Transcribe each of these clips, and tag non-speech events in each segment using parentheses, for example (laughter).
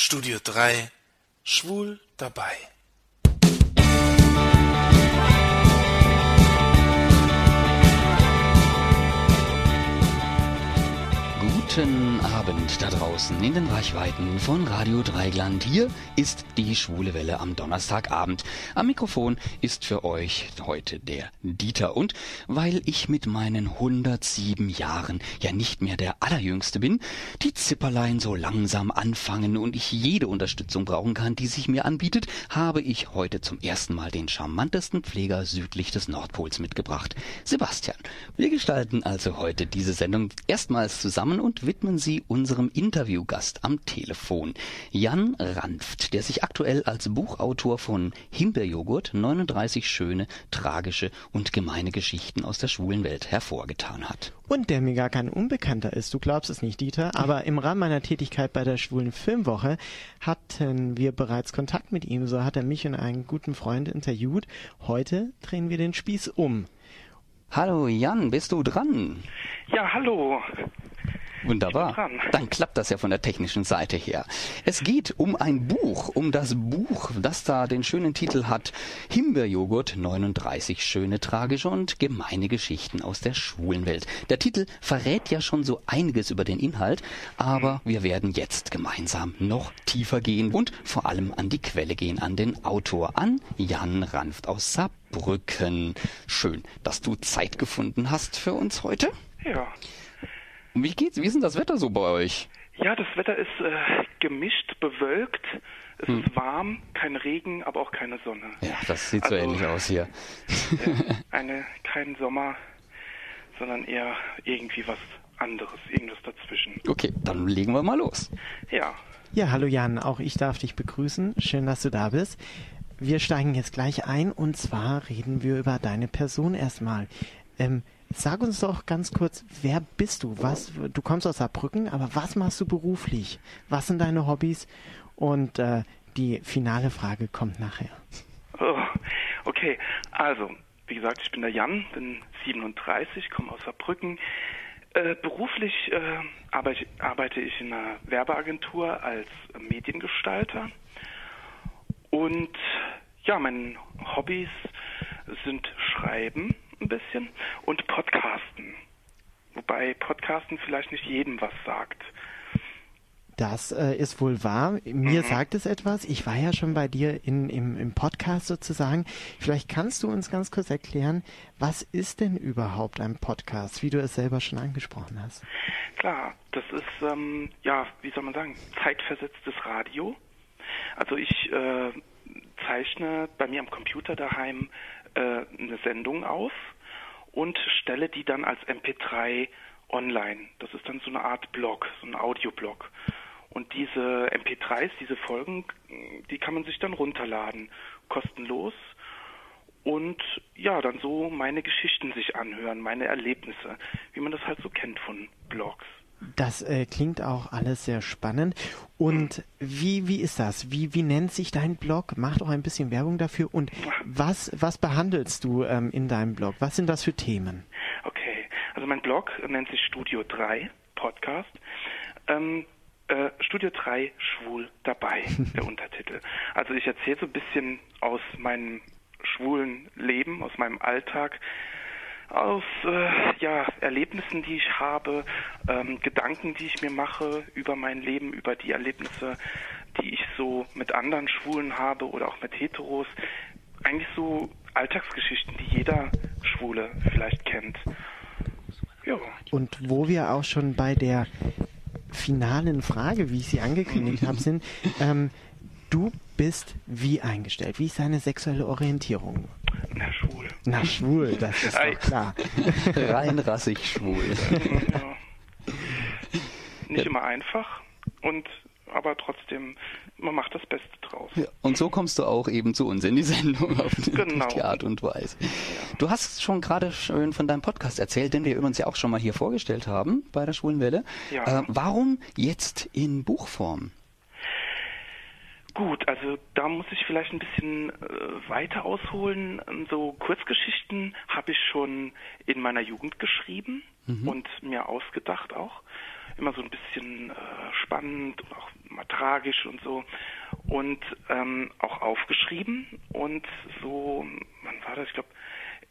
Studio 3 Schwul dabei. Guten Abend da draußen in den Reichweiten von Radio Dreigland. Hier ist die Schwule Welle am Donnerstagabend. Am Mikrofon ist für euch heute der Dieter. Und weil ich mit meinen 107 Jahren ja nicht mehr der Allerjüngste bin, die Zipperlein so langsam anfangen und ich jede Unterstützung brauchen kann, die sich mir anbietet, habe ich heute zum ersten Mal den charmantesten Pfleger südlich des Nordpols mitgebracht. Sebastian. Wir gestalten also heute diese Sendung erstmals zusammen und widmen sie unserem Interviewgast am Telefon, Jan Ranft, der sich aktuell als Buchautor von Himbeerjoghurt 39 schöne, tragische und gemeine Geschichten aus der schwulen Welt hervorgetan hat. Und der mir gar kein Unbekannter ist, du glaubst es nicht, Dieter, aber im Rahmen meiner Tätigkeit bei der Schwulen Filmwoche hatten wir bereits Kontakt mit ihm, so hat er mich und einen guten Freund interviewt. Heute drehen wir den Spieß um. Hallo Jan, bist du dran? Ja, hallo. Wunderbar. Dann klappt das ja von der technischen Seite her. Es geht um ein Buch, um das Buch, das da den schönen Titel hat Himbeerjoghurt 39 schöne, tragische und gemeine Geschichten aus der schwulen Welt. Der Titel verrät ja schon so einiges über den Inhalt, aber wir werden jetzt gemeinsam noch tiefer gehen und vor allem an die Quelle gehen, an den Autor, an Jan Ranft aus Saarbrücken. Schön, dass du Zeit gefunden hast für uns heute. Ja. Wie geht's? Wie ist denn das Wetter so bei euch? Ja, das Wetter ist äh, gemischt, bewölkt. Es Hm. ist warm, kein Regen, aber auch keine Sonne. Ja, das sieht so Also- ähnlich aus hier. Ja, (laughs) eine, kein Sommer, sondern eher irgendwie was anderes, irgendwas dazwischen. Okay, dann legen wir mal los. Ja, Ja, hallo Jan, auch ich darf dich begrüßen. Schön, dass du da bist. Wir steigen jetzt gleich ein und zwar reden wir über deine Person erstmal. Ähm, sag uns doch ganz kurz, wer bist du? Was, du kommst aus Saarbrücken, aber was machst du beruflich? Was sind deine Hobbys? Und äh, die finale Frage kommt nachher. Oh, okay, also, wie gesagt, ich bin der Jan, bin 37, komme aus Saarbrücken. Äh, beruflich äh, arbeite, arbeite ich in einer Werbeagentur als Mediengestalter. Und ja, meine Hobbys sind Schreiben ein bisschen und Podcasten. Wobei Podcasten vielleicht nicht jedem was sagt. Das äh, ist wohl wahr. Mir sagt es etwas. Ich war ja schon bei dir in, im, im Podcast sozusagen. Vielleicht kannst du uns ganz kurz erklären, was ist denn überhaupt ein Podcast, wie du es selber schon angesprochen hast? Klar, das ist, ähm, ja, wie soll man sagen, zeitversetztes Radio. Also ich äh, zeichne bei mir am Computer daheim äh, eine Sendung auf und stelle die dann als MP3 online. Das ist dann so eine Art Blog, so ein Audioblog. Und diese MP3s, diese Folgen, die kann man sich dann runterladen, kostenlos. Und ja, dann so meine Geschichten sich anhören, meine Erlebnisse, wie man das halt so kennt von Blogs. Das äh, klingt auch alles sehr spannend. Und wie, wie ist das? Wie, wie nennt sich dein Blog? Mach doch ein bisschen Werbung dafür. Und was, was behandelst du ähm, in deinem Blog? Was sind das für Themen? Okay, also mein Blog nennt sich Studio 3 Podcast. Ähm, äh, Studio 3 Schwul dabei, (laughs) der Untertitel. Also ich erzähle so ein bisschen aus meinem schwulen Leben, aus meinem Alltag, aus äh, ja, Erlebnissen, die ich habe, ähm, Gedanken, die ich mir mache über mein Leben, über die Erlebnisse, die ich so mit anderen Schwulen habe oder auch mit Heteros. Eigentlich so Alltagsgeschichten, die jeder Schwule vielleicht kennt. Ja. Und wo wir auch schon bei der finalen Frage, wie ich sie angekündigt habe, sind, (laughs) ähm, du bist wie eingestellt? Wie ist deine sexuelle Orientierung? Na, schwul. Das ist doch klar. (laughs) Rein rassig schwul. Ja. Nicht immer einfach und aber trotzdem, man macht das Beste draus. Ja, und so kommst du auch eben zu uns in die Sendung auf die- Genau. die Art und Weise. Du hast schon gerade schön von deinem Podcast erzählt, den wir uns ja auch schon mal hier vorgestellt haben bei der Schwulen Welle. Ja. Äh, warum jetzt in Buchform? Gut, also da muss ich vielleicht ein bisschen äh, weiter ausholen. So Kurzgeschichten habe ich schon in meiner Jugend geschrieben und mir ausgedacht auch. immer so ein bisschen äh, spannend und auch mal tragisch und so. Und ähm, auch aufgeschrieben. Und so, wann war das? Ich glaube,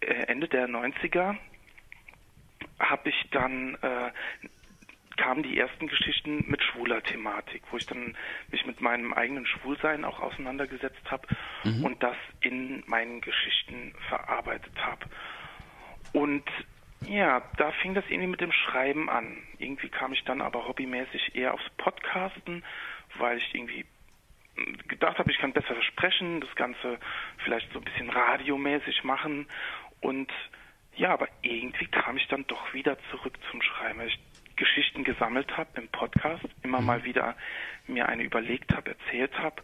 äh, Ende der 90er habe ich dann äh, kamen die ersten Geschichten mit schwuler Thematik, wo ich dann mich mit meinem eigenen Schwulsein auch auseinandergesetzt habe mhm. und das in meinen Geschichten verarbeitet habe. Und ja, da fing das irgendwie mit dem Schreiben an. Irgendwie kam ich dann aber hobbymäßig eher aufs Podcasten, weil ich irgendwie gedacht habe, ich kann besser sprechen, das Ganze vielleicht so ein bisschen radiomäßig machen. Und ja, aber irgendwie kam ich dann doch wieder zurück zum Schreiben. Ich Geschichten gesammelt habe im Podcast, immer mal mhm. wieder mir eine überlegt habe, erzählt habe.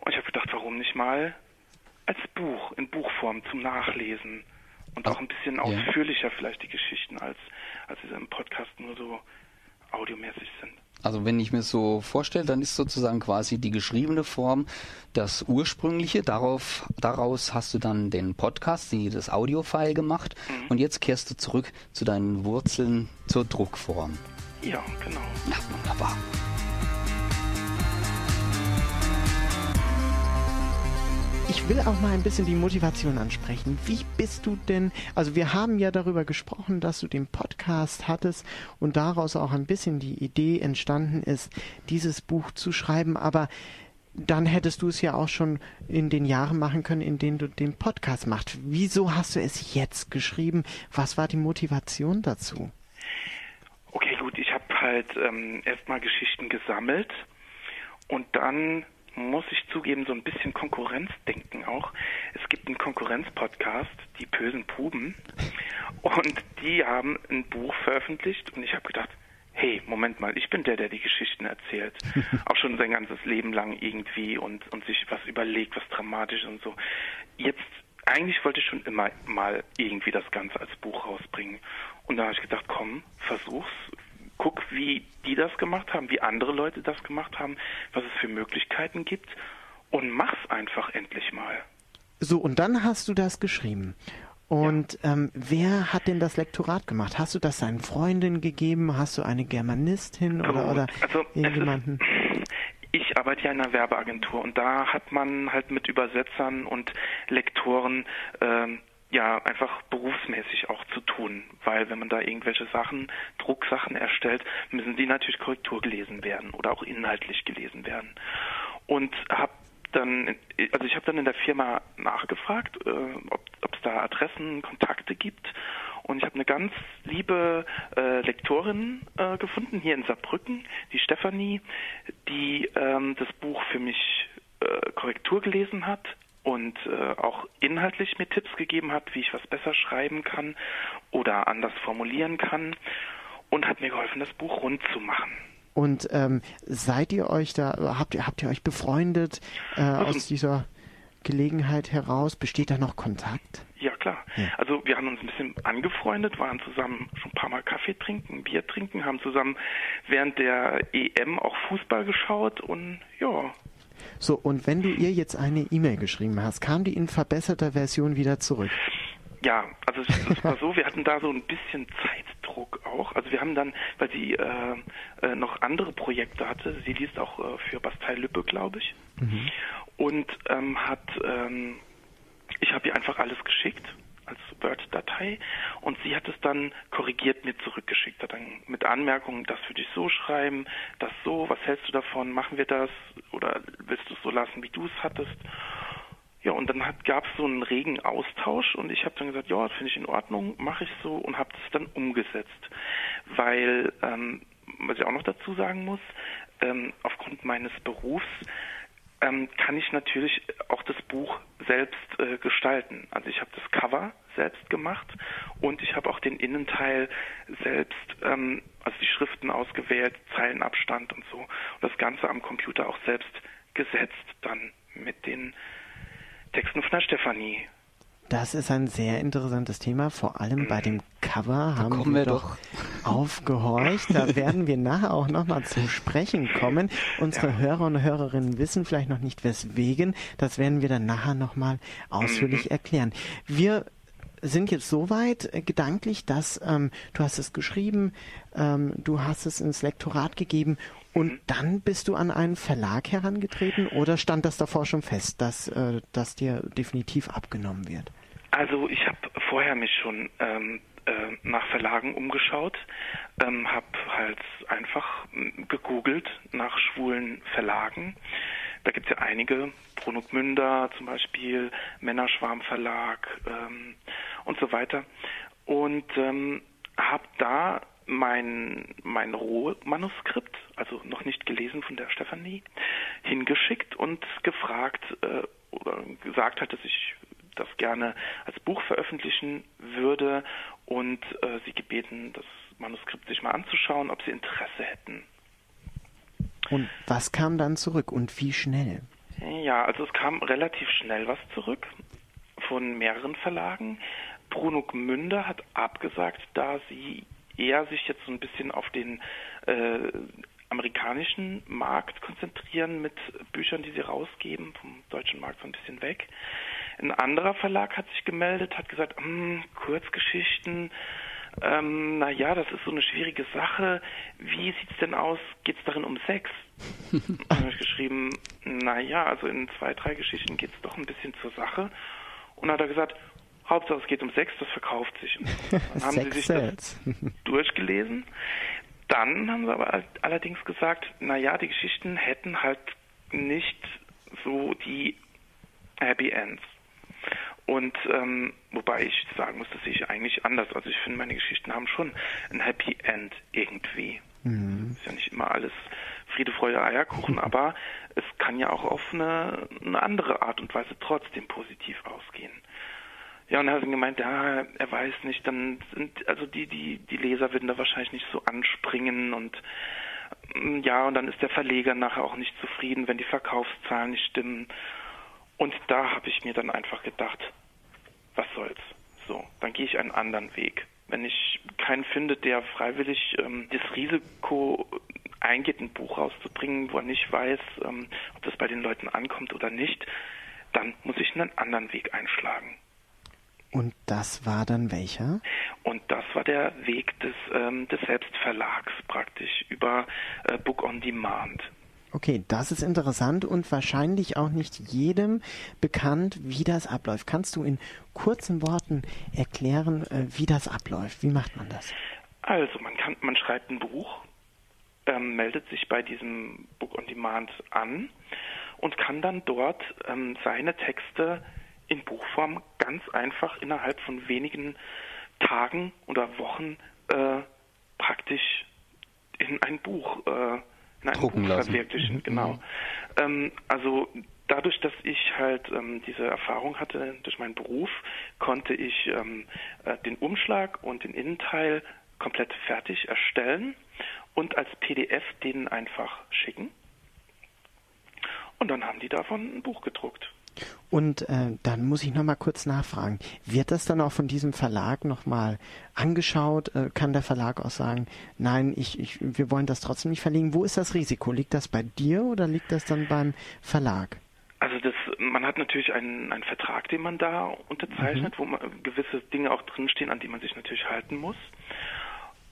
Und ich habe gedacht, warum nicht mal als Buch, in Buchform zum Nachlesen und auch ein bisschen ausführlicher vielleicht die Geschichten, als, als sie im Podcast nur so audiomäßig sind. Also wenn ich mir so vorstelle, dann ist sozusagen quasi die geschriebene Form das ursprüngliche. Darauf, daraus hast du dann den Podcast, die, das Audiofile gemacht mhm. und jetzt kehrst du zurück zu deinen Wurzeln zur Druckform. Ja, genau. Na, wunderbar. Ich will auch mal ein bisschen die Motivation ansprechen. Wie bist du denn, also wir haben ja darüber gesprochen, dass du den Podcast hattest und daraus auch ein bisschen die Idee entstanden ist, dieses Buch zu schreiben, aber dann hättest du es ja auch schon in den Jahren machen können, in denen du den Podcast machst. Wieso hast du es jetzt geschrieben? Was war die Motivation dazu? Okay, gut, ich habe halt ähm, erstmal Geschichten gesammelt und dann muss ich zugeben, so ein bisschen Konkurrenzdenken auch. Es gibt einen Konkurrenzpodcast, die bösen Puben, und die haben ein Buch veröffentlicht und ich habe gedacht, hey, Moment mal, ich bin der, der die Geschichten erzählt. (laughs) auch schon sein ganzes Leben lang irgendwie und, und sich was überlegt, was dramatisch und so. Jetzt, eigentlich wollte ich schon immer mal irgendwie das Ganze als Buch rausbringen. Und da habe ich gedacht, komm, versuch's, guck, wie die das gemacht haben, wie andere Leute das gemacht haben, was es für Möglichkeiten gibt und mach's einfach endlich mal. So, und dann hast du das geschrieben. Und ja. ähm, wer hat denn das Lektorat gemacht? Hast du das seinen Freundinnen gegeben? Hast du eine Germanistin oder, oder also, irgendjemanden? (laughs) ich arbeite ja in einer Werbeagentur und da hat man halt mit Übersetzern und Lektoren ähm, ja einfach berufsmäßig auch zu tun, weil wenn man da irgendwelche Sachen, Drucksachen erstellt, müssen die natürlich Korrektur gelesen werden oder auch inhaltlich gelesen werden. Und habe dann, also ich habe dann in der Firma nachgefragt, äh, ob es da Adressen, Kontakte gibt. Und ich habe eine ganz liebe äh, Lektorin äh, gefunden hier in Saarbrücken, die Stefanie, die ähm, das Buch für mich äh, Korrektur gelesen hat und äh, auch inhaltlich mir Tipps gegeben hat, wie ich was besser schreiben kann oder anders formulieren kann und hat mir geholfen, das Buch rund zu machen. Und ähm, seid ihr euch da, habt ihr, habt ihr euch befreundet äh, aus dieser Gelegenheit heraus? Besteht da noch Kontakt? Ja, klar. Ja. Also wir haben uns ein bisschen angefreundet, waren zusammen schon ein paar Mal Kaffee trinken, Bier trinken, haben zusammen während der EM auch Fußball geschaut und ja, so, und wenn du ihr jetzt eine E-Mail geschrieben hast, kam die in verbesserter Version wieder zurück? Ja, also es war so, wir hatten da so ein bisschen Zeitdruck auch. Also wir haben dann, weil sie äh, äh, noch andere Projekte hatte, sie liest auch äh, für Bastei Lübbe, glaube ich, mhm. und ähm, hat, ähm, ich habe ihr einfach alles geschickt Word-Datei und sie hat es dann korrigiert mir zurückgeschickt, hat dann mit Anmerkungen, das würde ich so schreiben, das so, was hältst du davon, machen wir das oder willst du es so lassen, wie du es hattest? Ja, und dann gab es so einen regen Austausch und ich habe dann gesagt, ja, das finde ich in Ordnung, mache ich so und habe das dann umgesetzt. Weil, ähm, was ich auch noch dazu sagen muss, ähm, aufgrund meines Berufs ähm, kann ich natürlich auch das Buch selbst äh, gestalten. Also ich habe das Cover selbst gemacht und ich habe auch den Innenteil selbst, ähm, also die Schriften ausgewählt, Zeilenabstand und so. Und das Ganze am Computer auch selbst gesetzt dann mit den Texten von der Stefanie. Das ist ein sehr interessantes Thema, vor allem bei dem Cover da haben wir, wir doch aufgehorcht. Da (laughs) werden wir nachher auch nochmal zum Sprechen kommen. Unsere ja. Hörer und Hörerinnen wissen vielleicht noch nicht weswegen. Das werden wir dann nachher nochmal ausführlich mhm. erklären. Wir sind jetzt so weit äh, gedanklich, dass ähm, du hast es geschrieben, ähm, du hast es ins Lektorat gegeben und mhm. dann bist du an einen Verlag herangetreten oder stand das davor schon fest, dass äh, das dir definitiv abgenommen wird? Also ich habe vorher mich schon ähm, äh, nach Verlagen umgeschaut, ähm, habe halt einfach gegoogelt nach schwulen Verlagen. Da gibt es ja einige, Bruno Münder zum Beispiel, Männerschwarm Verlag ähm, und so weiter. Und ähm, habe da mein, mein Rohmanuskript, also noch nicht gelesen von der Stefanie, hingeschickt und gefragt äh, oder gesagt hat, dass ich das gerne als Buch veröffentlichen würde und äh, sie gebeten, das Manuskript sich mal anzuschauen, ob sie Interesse hätten. Und was kam dann zurück und wie schnell? Ja, also es kam relativ schnell was zurück von mehreren Verlagen. Bruno Gmünder hat abgesagt, da sie eher sich jetzt so ein bisschen auf den äh, amerikanischen Markt konzentrieren mit Büchern, die sie rausgeben, vom deutschen Markt so ein bisschen weg. Ein anderer Verlag hat sich gemeldet, hat gesagt, hm, Kurzgeschichten, ähm, naja, das ist so eine schwierige Sache. Wie sieht es denn aus? Geht es darin um Sex? (laughs) dann habe ich geschrieben, naja, also in zwei, drei Geschichten geht es doch ein bisschen zur Sache. Und dann hat er gesagt, Hauptsache es geht um Sex, das verkauft sich. Dann haben sie sich das (laughs) durchgelesen. Dann haben sie aber allerdings gesagt, naja, die Geschichten hätten halt nicht so die Happy Ends. Und ähm, wobei ich sagen muss, das sehe ich eigentlich anders. Also ich finde, meine Geschichten haben schon ein Happy End irgendwie. Mhm. Ist ja nicht immer alles Friede, Freude, Eierkuchen, (laughs) aber es kann ja auch auf eine, eine andere Art und Weise trotzdem positiv ausgehen. Ja, und er hat gemeint, ja, er weiß nicht, dann sind, also die, die, die Leser würden da wahrscheinlich nicht so anspringen und mm, ja, und dann ist der Verleger nachher auch nicht zufrieden, wenn die Verkaufszahlen nicht stimmen. Und da habe ich mir dann einfach gedacht, was soll's? So, dann gehe ich einen anderen Weg. Wenn ich keinen finde, der freiwillig ähm, das Risiko eingeht, ein Buch rauszubringen, wo er nicht weiß, ähm, ob das bei den Leuten ankommt oder nicht, dann muss ich einen anderen Weg einschlagen. Und das war dann welcher? Und das war der Weg des, ähm, des Selbstverlags praktisch über äh, Book on Demand. Okay, das ist interessant und wahrscheinlich auch nicht jedem bekannt, wie das abläuft. Kannst du in kurzen Worten erklären, äh, wie das abläuft? Wie macht man das? Also, man kann, man schreibt ein Buch, ähm, meldet sich bei diesem Book on Demand an und kann dann dort ähm, seine Texte in Buchform ganz einfach innerhalb von wenigen Tagen oder Wochen äh, praktisch in ein Buch äh, in ein Drucken lassen. verwirklichen. Mhm. Genau. Ähm, also dadurch, dass ich halt ähm, diese Erfahrung hatte durch meinen Beruf, konnte ich ähm, äh, den Umschlag und den Innenteil komplett fertig erstellen und als PDF denen einfach schicken. Und dann haben die davon ein Buch gedruckt. Und äh, dann muss ich nochmal kurz nachfragen, wird das dann auch von diesem Verlag nochmal angeschaut? Äh, kann der Verlag auch sagen, nein, ich, ich, wir wollen das trotzdem nicht verlegen? Wo ist das Risiko? Liegt das bei dir oder liegt das dann beim Verlag? Also das, man hat natürlich einen, einen Vertrag, den man da unterzeichnet, mhm. wo man, gewisse Dinge auch drinstehen, an die man sich natürlich halten muss.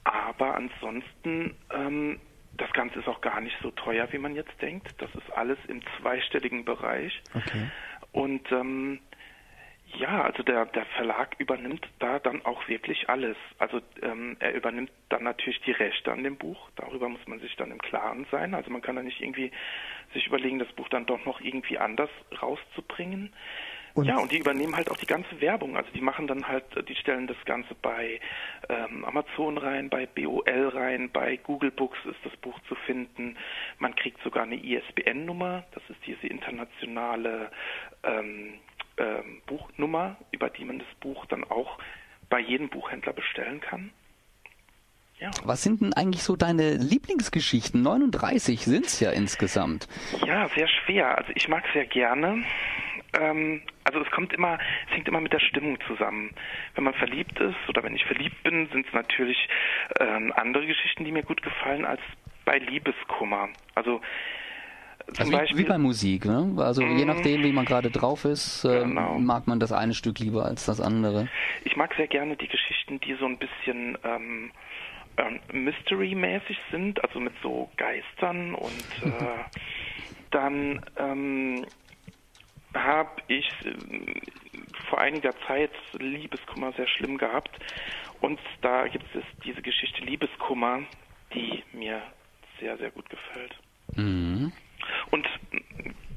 Aber ansonsten ähm, das Ganze ist auch gar nicht so teuer, wie man jetzt denkt. Das ist alles im zweistelligen Bereich. Okay. Und ähm, ja, also der, der Verlag übernimmt da dann auch wirklich alles. Also ähm, er übernimmt dann natürlich die Rechte an dem Buch. Darüber muss man sich dann im Klaren sein. Also man kann da nicht irgendwie sich überlegen, das Buch dann doch noch irgendwie anders rauszubringen. Und ja, und die übernehmen halt auch die ganze Werbung. Also die machen dann halt, die stellen das Ganze bei ähm, Amazon rein, bei BOL rein, bei Google Books ist das Buch zu finden. Man kriegt sogar eine ISBN-Nummer, das ist diese internationale ähm, ähm, Buchnummer, über die man das Buch dann auch bei jedem Buchhändler bestellen kann. Ja. Was sind denn eigentlich so deine Lieblingsgeschichten? 39 sind es ja insgesamt. Ja, sehr schwer. Also ich mag sehr gerne. Ähm, also es kommt immer, es hängt immer mit der Stimmung zusammen. Wenn man verliebt ist oder wenn ich verliebt bin, sind es natürlich ähm, andere Geschichten, die mir gut gefallen als bei Liebeskummer. Also zum also Beispiel, wie, bei Musik, ne? Also je mhm. nachdem, wie man gerade drauf ist, äh, genau. mag man das eine Stück lieber als das andere. Ich mag sehr gerne die Geschichten, die so ein bisschen ähm, ähm, Mystery-mäßig sind, also mit so Geistern und (laughs) äh, dann ähm, habe ich äh, vor einiger Zeit Liebeskummer sehr schlimm gehabt und da gibt es diese Geschichte Liebeskummer, die mir sehr, sehr gut gefällt. Mhm. Und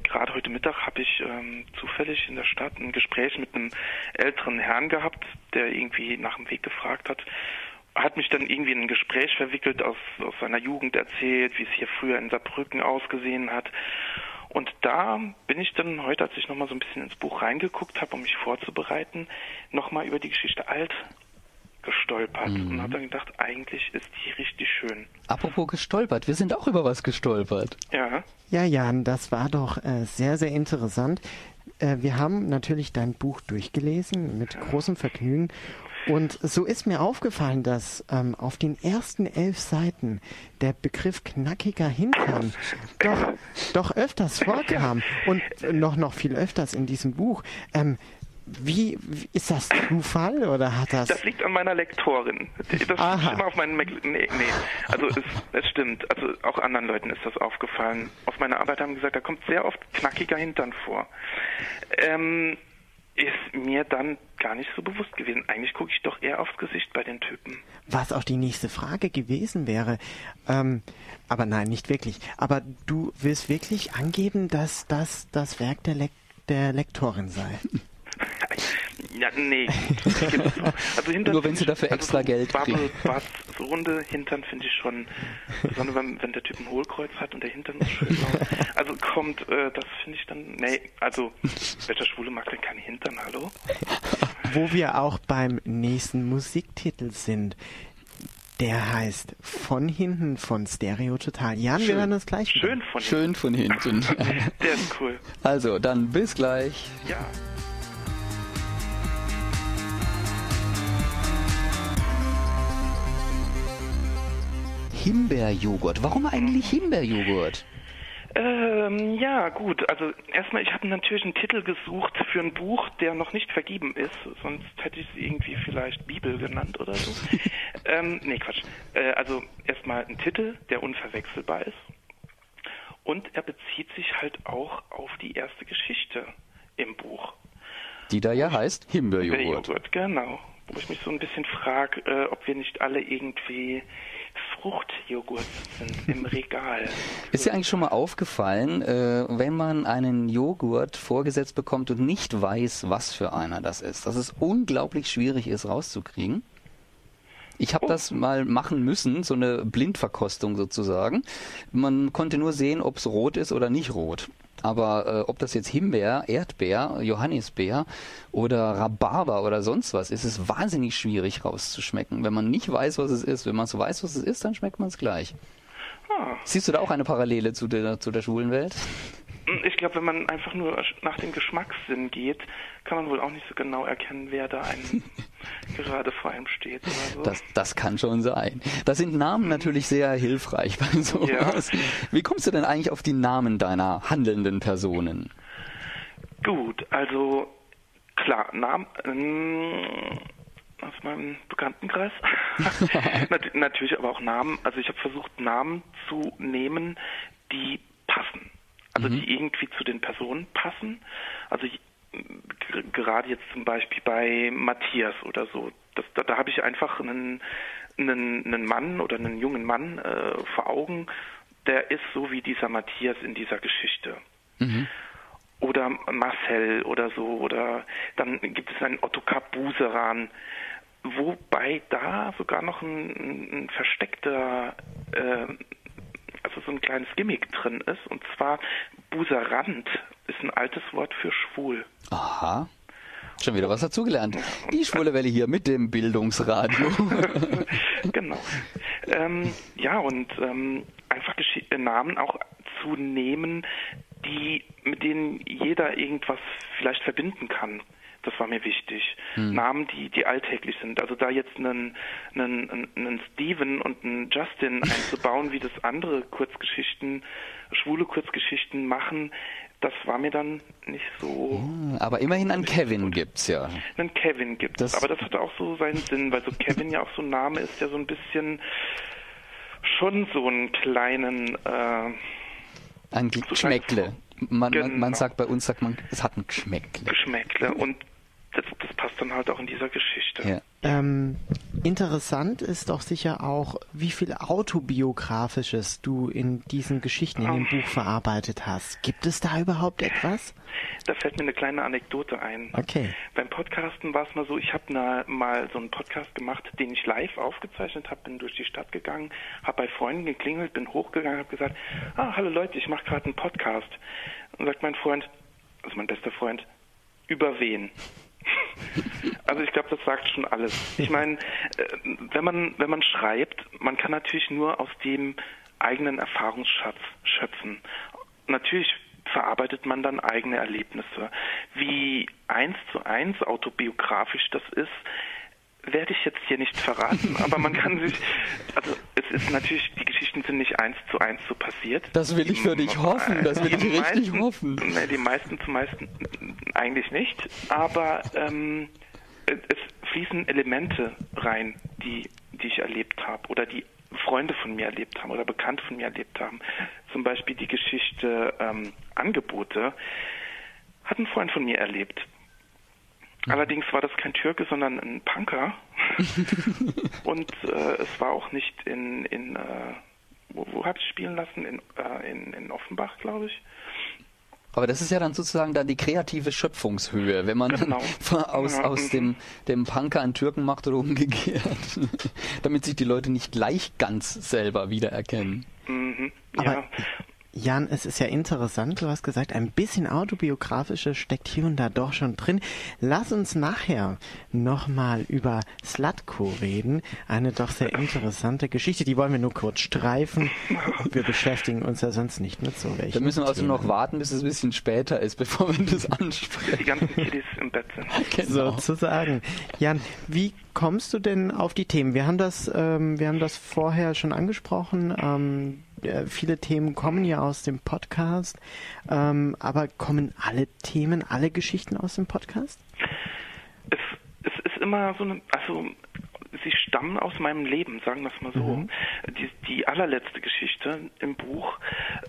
gerade heute Mittag habe ich ähm, zufällig in der Stadt ein Gespräch mit einem älteren Herrn gehabt, der irgendwie nach dem Weg gefragt hat. Hat mich dann irgendwie in ein Gespräch verwickelt, aus, aus seiner Jugend erzählt, wie es hier früher in Saarbrücken ausgesehen hat. Und da bin ich dann heute, als ich nochmal so ein bisschen ins Buch reingeguckt habe, um mich vorzubereiten, nochmal über die Geschichte alt gestolpert mhm. und habe dann gedacht, eigentlich ist die richtig schön. Apropos gestolpert, wir sind auch über was gestolpert. Ja. Ja, Jan, das war doch äh, sehr, sehr interessant. Äh, wir haben natürlich dein Buch durchgelesen mit ja. großem Vergnügen und so ist mir aufgefallen, dass ähm, auf den ersten elf Seiten der Begriff knackiger Hintern doch, doch öfters vorkam und noch, noch viel öfters in diesem Buch. Ähm, wie, ist das Zufall oder hat das? Das liegt an meiner Lektorin. Das Aha. immer auf meinen. nee, nee. Also es, es stimmt. Also auch anderen Leuten ist das aufgefallen. Auf meiner Arbeit haben gesagt, da kommt sehr oft knackiger Hintern vor. Ähm, ist mir dann gar nicht so bewusst gewesen. Eigentlich gucke ich doch eher aufs Gesicht bei den Typen. Was auch die nächste Frage gewesen wäre. Ähm, aber nein, nicht wirklich. Aber du willst wirklich angeben, dass das das Werk der, Le der Lektorin sei. (laughs) Ja, nee. (laughs) Also Hintern Nur wenn sie dafür extra also so Geld Bubble, kriegen. Butts, so runde Hintern finde ich schon, besonders wenn, wenn, der Typ ein Hohlkreuz hat und der Hintern ist schön laut. Also kommt, äh, das finde ich dann, nee, also welcher Schwule mag denn keinen Hintern, hallo? Wo wir auch beim nächsten Musiktitel sind. Der heißt Von hinten von Stereo Total. Jan, Schön. wir hören das gleich. Schön von hinten. Schön von hinten. (laughs) Der ist cool. Also, dann bis gleich. Ja. Himbeerjoghurt. Warum eigentlich Himbeerjoghurt? Ähm, ja, gut. Also erstmal, ich habe natürlich einen Titel gesucht für ein Buch, der noch nicht vergeben ist. Sonst hätte ich es irgendwie vielleicht Bibel genannt oder so. (laughs) ähm, nee, Quatsch. Äh, also erstmal ein Titel, der unverwechselbar ist. Und er bezieht sich halt auch auf die erste Geschichte im Buch. Die da ja heißt Himbeerjoghurt. Himbeerjoghurt, genau. Wo ich mich so ein bisschen frage, äh, ob wir nicht alle irgendwie Fruchtjoghurt sind im Regal. Ist dir eigentlich schon mal aufgefallen, äh, wenn man einen Joghurt vorgesetzt bekommt und nicht weiß, was für einer das ist, dass es unglaublich schwierig ist rauszukriegen? Ich habe oh. das mal machen müssen, so eine Blindverkostung sozusagen. Man konnte nur sehen, ob es rot ist oder nicht rot. Aber äh, ob das jetzt Himbeer, Erdbeer, Johannisbeer oder Rhabarber oder sonst was ist, ist wahnsinnig schwierig rauszuschmecken. Wenn man nicht weiß, was es ist. Wenn man so weiß, was es ist, dann schmeckt man es gleich. Ah. Siehst du da auch eine Parallele zu der, zu der schwulen Welt? Ich glaube, wenn man einfach nur nach dem Geschmackssinn geht, kann man wohl auch nicht so genau erkennen, wer da einem (laughs) gerade vor einem steht. So. Das, das kann schon sein. Da sind Namen natürlich sehr hilfreich bei sowas. Ja. Wie kommst du denn eigentlich auf die Namen deiner handelnden Personen? Gut, also klar, Namen ähm, aus meinem Bekanntenkreis. (laughs) natürlich aber auch Namen. Also ich habe versucht, Namen zu nehmen, die passen. Also mhm. die irgendwie zu den Personen passen. Also gerade jetzt zum Beispiel bei Matthias oder so. Das, da, da habe ich einfach einen, einen, einen Mann oder einen jungen Mann äh, vor Augen, der ist so wie dieser Matthias in dieser Geschichte. Mhm. Oder Marcel oder so. Oder dann gibt es einen Ottokar Buseran, wobei da sogar noch ein, ein versteckter äh, also so ein kleines Gimmick drin ist. Und zwar Buserant ist ein altes Wort für schwul. Aha. Schon wieder was dazugelernt. Die schwule Welle hier mit dem Bildungsradio. (laughs) genau. Ähm, ja, und ähm, einfach äh, Namen auch zu nehmen, die, mit denen jeder irgendwas vielleicht verbinden kann. Das war mir wichtig. Hm. Namen, die, die alltäglich sind. Also da jetzt einen, einen, einen Steven und einen Justin (laughs) einzubauen, wie das andere Kurzgeschichten, schwule Kurzgeschichten machen, das war mir dann nicht so. Hm, aber immerhin einen Kevin gut. gibt's ja. Einen Kevin gibt's. Das aber das hat auch so seinen Sinn, weil so Kevin ja auch so ein Name ist, der so ein bisschen schon so einen kleinen äh, ein Geschmäckle. Man, genau. man, sagt bei uns, sagt man, es hat ein Geschmäckle. Geschmäckle. Und das, das passt dann halt auch in dieser Geschichte. Ja. Ähm, interessant ist doch sicher auch, wie viel autobiografisches du in diesen Geschichten, in dem Buch verarbeitet hast. Gibt es da überhaupt etwas? Da fällt mir eine kleine Anekdote ein. Okay. Beim Podcasten war es mal so, ich habe mal so einen Podcast gemacht, den ich live aufgezeichnet habe, bin durch die Stadt gegangen, habe bei Freunden geklingelt, bin hochgegangen, habe gesagt, ah, hallo Leute, ich mache gerade einen Podcast. Und sagt mein Freund, also mein bester Freund, über wen? Also ich glaube, das sagt schon alles. Ich meine, äh, wenn man wenn man schreibt, man kann natürlich nur aus dem eigenen Erfahrungsschatz schöpfen. Natürlich verarbeitet man dann eigene Erlebnisse. Wie eins zu eins autobiografisch das ist, werde ich jetzt hier nicht verraten, (laughs) aber man kann sich, also es ist natürlich, die Geschichten sind nicht eins zu eins so passiert. Das will ich für dich hoffen, das will ich richtig meisten, hoffen. Ne, die meisten zu meisten eigentlich nicht, aber ähm, es fließen Elemente rein, die, die ich erlebt habe oder die Freunde von mir erlebt haben oder Bekannte von mir erlebt haben. Zum Beispiel die Geschichte ähm, Angebote hat ein Freund von mir erlebt. Allerdings war das kein Türke, sondern ein Punker. (laughs) und äh, es war auch nicht in, in äh, wo, wo habe ich spielen lassen? In, äh, in, in Offenbach, glaube ich. Aber das ist ja dann sozusagen dann die kreative Schöpfungshöhe, wenn man genau. (laughs) aus, ja. aus dem, dem Punker einen Türken macht oder umgekehrt, (laughs) damit sich die Leute nicht gleich ganz selber wiedererkennen. Mhm. Ja. Aber Jan, es ist ja interessant, du hast gesagt, ein bisschen autobiografisches steckt hier und da doch schon drin. Lass uns nachher nochmal über Slatko reden. Eine doch sehr interessante Geschichte, die wollen wir nur kurz streifen. Wir beschäftigen uns ja sonst nicht mit so welchen. Da müssen wir also noch warten, bis es ein bisschen später ist, bevor wir das ansprechen. Die ganzen Kiddies im Bett sind. Genau. Sozusagen. Jan, wie kommst du denn auf die Themen? Wir haben das, ähm, wir haben das vorher schon angesprochen. Ähm, äh, viele Themen kommen ja aus dem Podcast, ähm, aber kommen alle Themen, alle Geschichten aus dem Podcast? Es, es ist immer so eine, also sie stammen aus meinem Leben, sagen wir es mal so. Mhm. Die, die, allerletzte Geschichte im Buch,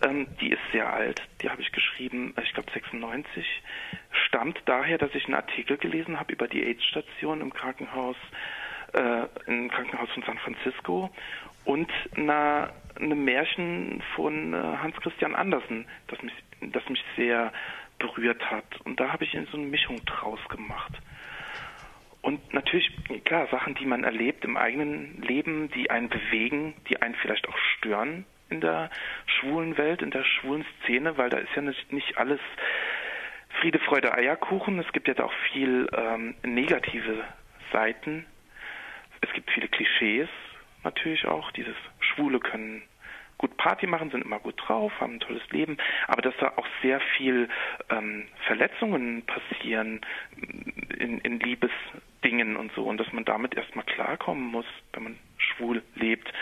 ähm, die ist sehr alt, die habe ich geschrieben, ich glaube 96, stammt daher, dass ich einen Artikel gelesen habe über die AIDS-Station im Krankenhaus, äh, im Krankenhaus von San Francisco und einer einem Märchen von äh, Hans Christian Andersen, das mich, das mich sehr berührt hat. Und da habe ich so eine Mischung draus gemacht. Und natürlich, klar, Sachen, die man erlebt im eigenen Leben, die einen bewegen, die einen vielleicht auch stören in der schwulen Welt, in der schwulen Szene, weil da ist ja nicht, alles Friede, Freude, Eierkuchen. Es gibt ja auch viel ähm, negative Seiten. Es gibt viele Klischees natürlich auch. Dieses Schwule können gut Party machen, sind immer gut drauf, haben ein tolles Leben, aber dass da auch sehr viel ähm, Verletzungen passieren in, in Liebesdingen und so und dass man damit erstmal klarkommen muss, wenn man schwul lebt.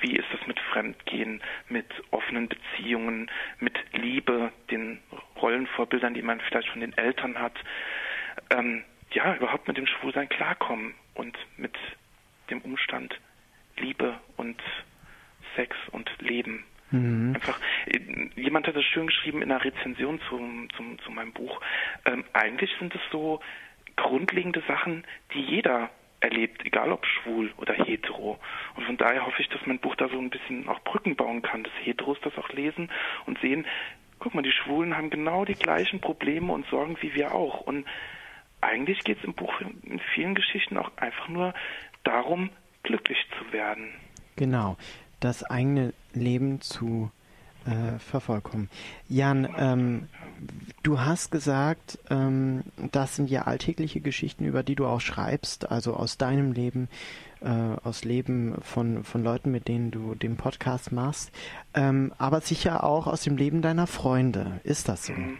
Wie ist das mit Fremdgehen, mit offenen Beziehungen, mit Liebe, den Rollenvorbildern, die man vielleicht von den Eltern hat? Ähm, ja, überhaupt mit dem Schwulsein klarkommen und mit dem Umstand Liebe und Sex und Leben. Mhm. Einfach, jemand hat es schön geschrieben in einer Rezension zum, zum, zu meinem Buch. Ähm, eigentlich sind es so grundlegende Sachen, die jeder erlebt, egal ob schwul oder hetero. Und von daher hoffe ich, dass mein Buch da so ein bisschen auch Brücken bauen kann, dass Heteros das auch lesen und sehen, guck mal, die Schwulen haben genau die gleichen Probleme und Sorgen wie wir auch. Und eigentlich geht es im Buch in vielen Geschichten auch einfach nur darum, glücklich zu werden. Genau das eigene Leben zu äh, vervollkommen. Jan, ähm, du hast gesagt, ähm, das sind ja alltägliche Geschichten, über die du auch schreibst, also aus deinem Leben, äh, aus Leben von, von Leuten, mit denen du den Podcast machst, ähm, aber sicher auch aus dem Leben deiner Freunde. Ist das so? Mhm.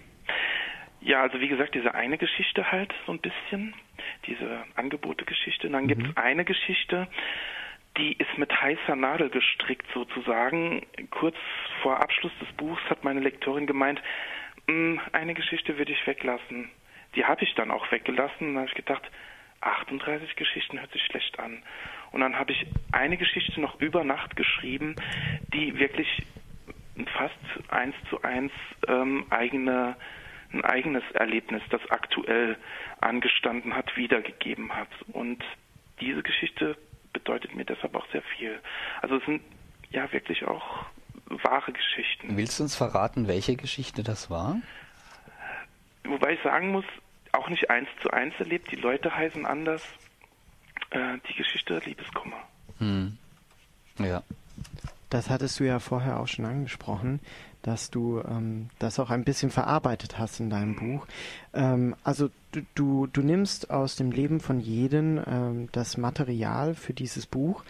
Ja, also wie gesagt, diese eine Geschichte halt so ein bisschen, diese Angebote-Geschichte. Dann mhm. gibt es eine Geschichte, die ist mit heißer Nadel gestrickt sozusagen. Kurz vor Abschluss des Buchs hat meine Lektorin gemeint, hm, eine Geschichte würde ich weglassen. Die habe ich dann auch weggelassen. Und habe ich gedacht, 38 Geschichten hört sich schlecht an. Und dann habe ich eine Geschichte noch über Nacht geschrieben, die wirklich fast eins zu eins ähm, eigene, ein eigenes Erlebnis, das aktuell angestanden hat, wiedergegeben hat. Und diese Geschichte bedeutet mir deshalb auch sehr viel. Also es sind ja wirklich auch wahre Geschichten. Willst du uns verraten, welche Geschichte das war? Wobei ich sagen muss, auch nicht eins zu eins erlebt. Die Leute heißen anders. Äh, die Geschichte Liebeskummer. Hm. Ja. Das hattest du ja vorher auch schon angesprochen, dass du ähm, das auch ein bisschen verarbeitet hast in deinem Buch. Ähm, also du, du, du, nimmst aus dem Leben von jedem ähm, das Material für dieses Buch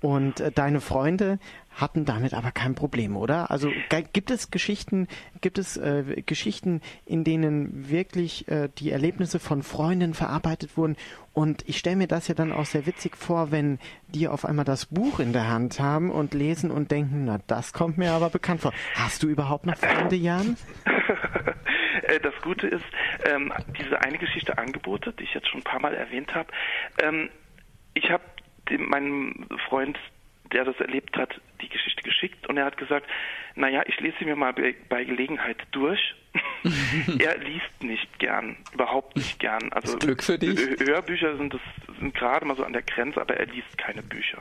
und äh, deine Freunde hatten damit aber kein Problem, oder? Also gibt es Geschichten, gibt es äh, Geschichten, in denen wirklich äh, die Erlebnisse von Freunden verarbeitet wurden? Und ich stelle mir das ja dann auch sehr witzig vor, wenn die auf einmal das Buch in der Hand haben und lesen und denken, na, das kommt mir aber bekannt vor. Hast du überhaupt noch Freunde, Jan? (laughs) Äh, das Gute ist, ähm, diese eine Geschichte Angebote, die ich jetzt schon ein paar Mal erwähnt habe, ähm, ich habe meinem Freund, der das erlebt hat, die Geschichte geschickt und er hat gesagt, naja, ich lese sie mir mal bei, bei Gelegenheit durch. (laughs) er liest nicht gern, überhaupt nicht gern. Also Glück für dich. Hörbücher sind, das, sind gerade mal so an der Grenze, aber er liest keine Bücher.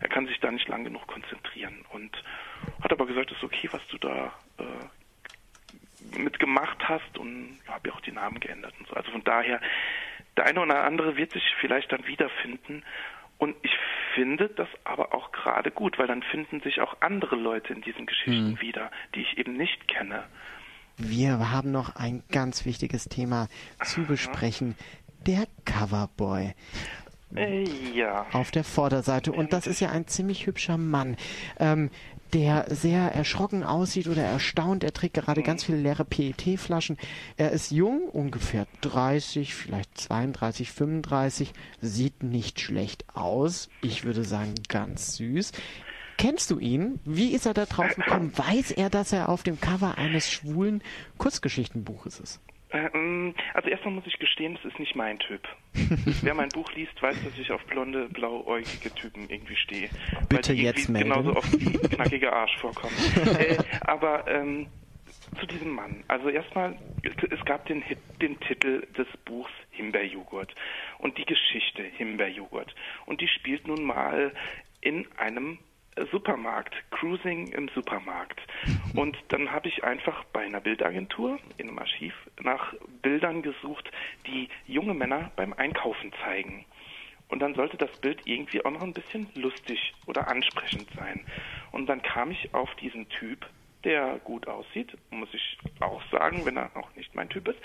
Er kann sich da nicht lang genug konzentrieren und hat aber gesagt, es ist okay, was du da äh, mitgemacht hast und ja, habe ja auch die Namen geändert und so. Also von daher, der eine oder andere wird sich vielleicht dann wiederfinden und ich finde das aber auch gerade gut, weil dann finden sich auch andere Leute in diesen Geschichten mhm. wieder, die ich eben nicht kenne. Wir haben noch ein ganz wichtiges Thema zu besprechen. Der Coverboy. Äh, ja. Auf der Vorderseite. Und das ist ja ein ziemlich hübscher Mann. Ähm, der sehr erschrocken aussieht oder erstaunt. Er trägt gerade ganz viele leere PET-Flaschen. Er ist jung, ungefähr 30, vielleicht 32, 35, sieht nicht schlecht aus. Ich würde sagen, ganz süß. Kennst du ihn? Wie ist er da drauf gekommen? Weiß er, dass er auf dem Cover eines schwulen Kurzgeschichtenbuches ist? Ähm, also erstmal muss ich gestehen, das ist nicht mein Typ. (laughs) Wer mein Buch liest, weiß, dass ich auf blonde, blauäugige Typen irgendwie stehe. Bitte jetzt melden. genauso oft wie knackige Arsch vorkommen. (laughs) äh, aber ähm, zu diesem Mann. Also erstmal, es gab den, Hit, den Titel des Buchs Himbeerjoghurt und die Geschichte Himbeerjoghurt. Und die spielt nun mal in einem Supermarkt, Cruising im Supermarkt. (laughs) Und dann habe ich einfach bei einer Bildagentur in einem Archiv nach Bildern gesucht, die junge Männer beim Einkaufen zeigen. Und dann sollte das Bild irgendwie auch noch ein bisschen lustig oder ansprechend sein. Und dann kam ich auf diesen Typ, der gut aussieht, muss ich auch sagen, wenn er auch nicht mein Typ ist.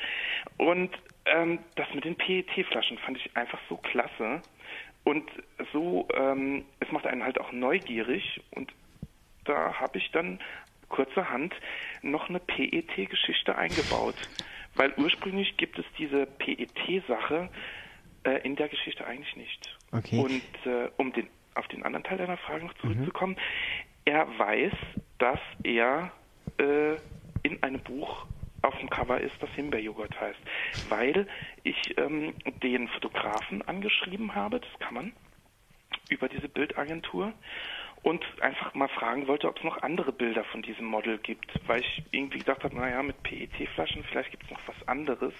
Und ähm, das mit den PET-Flaschen fand ich einfach so klasse. Und so, ähm, es macht einen halt auch neugierig und da habe ich dann kurzerhand noch eine PET-Geschichte eingebaut. Weil ursprünglich gibt es diese PET-Sache äh, in der Geschichte eigentlich nicht. Okay. Und äh, um den, auf den anderen Teil deiner Frage noch zurückzukommen, mhm. Er weiß, dass er äh, in einem Buch auf dem Cover ist, das Himbeerjoghurt heißt. Weil ich ähm, den Fotografen angeschrieben habe, das kann man, über diese Bildagentur und einfach mal fragen wollte, ob es noch andere Bilder von diesem Model gibt, weil ich irgendwie gedacht habe, naja, mit PET-Flaschen, vielleicht gibt es noch was anderes.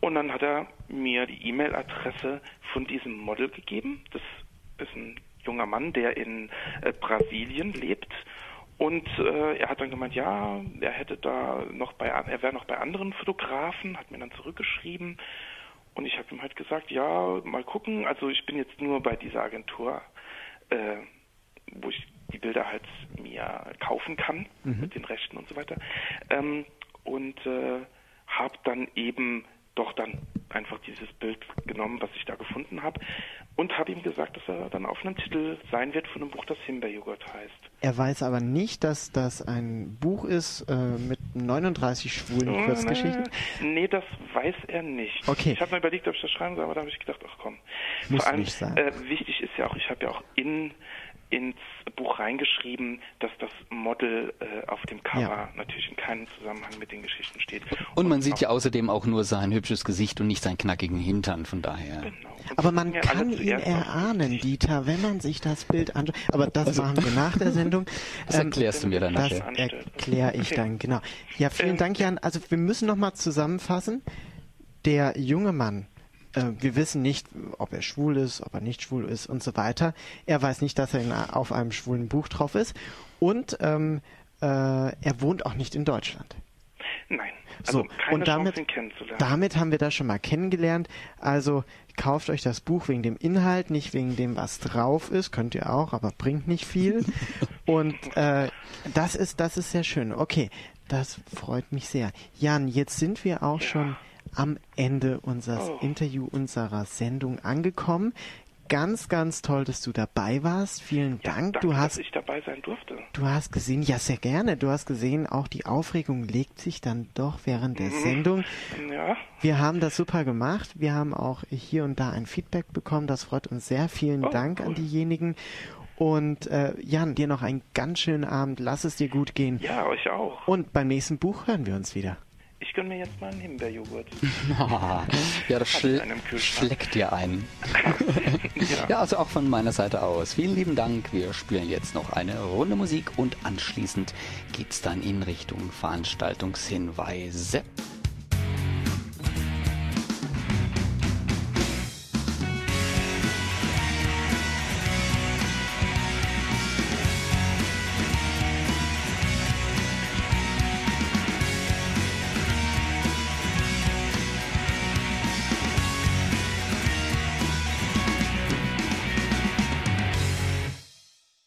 Und dann hat er mir die E-Mail-Adresse von diesem Model gegeben. Das ist ein junger Mann, der in äh, Brasilien lebt und äh, er hat dann gemeint, ja, er hätte da noch bei, er wäre noch bei anderen Fotografen, hat mir dann zurückgeschrieben. Und ich habe ihm halt gesagt, ja, mal gucken. Also ich bin jetzt nur bei dieser Agentur, äh, wo ich die Bilder halt mir kaufen kann mhm. mit den Rechten und so weiter. Ähm, und äh, habe dann eben doch dann einfach dieses Bild genommen, was ich da gefunden habe, und habe ihm gesagt, dass er dann auf einem Titel sein wird von einem Buch, das Himbeerjoghurt heißt. Er weiß aber nicht, dass das ein Buch ist äh, mit 39 schwulen Kurzgeschichten. Nee, das weiß er nicht. Okay. Ich habe mir überlegt, ob ich das schreiben soll, aber da habe ich gedacht, ach komm. Muss Vor allem, nicht sein. Äh, wichtig ist ja auch, ich habe ja auch in ins Buch reingeschrieben, dass das Model äh, auf dem Cover Ja. natürlich in keinem Zusammenhang mit den Geschichten steht. Und man sieht ja außerdem auch nur sein hübsches Gesicht und nicht seinen knackigen Hintern, von daher. Genau. Und Aber das man kann ihn erahnen, Dieter, wenn man sich das Bild anschaut. Aber das machen wir nach der (laughs) Sendung. Das Ähm, erklärst du mir dann Das nachher. erkläre ich Okay. dann, genau. Ja, vielen Ähm, Dank, Jan. Also wir müssen nochmal zusammenfassen. Der junge Mann, äh, wir wissen nicht, ob er schwul ist, ob er nicht schwul ist und so weiter. Er weiß nicht, dass er in, auf einem schwulen Buch drauf ist. Und ähm, äh, er wohnt auch nicht in Deutschland. Nein. Also So, keine und damit, Chance, ihn kennenzulernen. damit haben wir das schon mal kennengelernt. Also kauft euch das Buch wegen dem Inhalt, nicht wegen dem, was drauf ist. Könnt ihr auch, aber bringt nicht viel. (laughs) Und äh, das ist, das ist sehr schön. Okay, das freut mich sehr. Jan, jetzt sind wir auch schon am Ende unseres Oh. Interview unserer Sendung angekommen. Ganz, ganz toll, dass du dabei warst. Vielen ja, Dank. danke, Du hast dass ich dabei sein durfte. Du hast gesehen, ja sehr gerne, du hast gesehen, auch die Aufregung legt sich dann doch während der Sendung. Ja, Wir haben das super gemacht, wir haben auch hier und da ein Feedback bekommen, das freut uns sehr. Vielen Oh, Dank an cool. diejenigen. Und äh, Jan, dir noch einen ganz schönen Abend, lass es dir gut gehen. ja, euch auch. Und beim nächsten Buch hören wir uns wieder. Ich gönne mir jetzt mal einen Himbeerjoghurt. (laughs) ja, das schl schlägt dir ein. (laughs) ja. Ja, also auch von meiner Seite aus. Vielen lieben Dank. Wir spielen jetzt noch eine Runde Musik und anschließend geht's dann in Richtung Veranstaltungshinweise.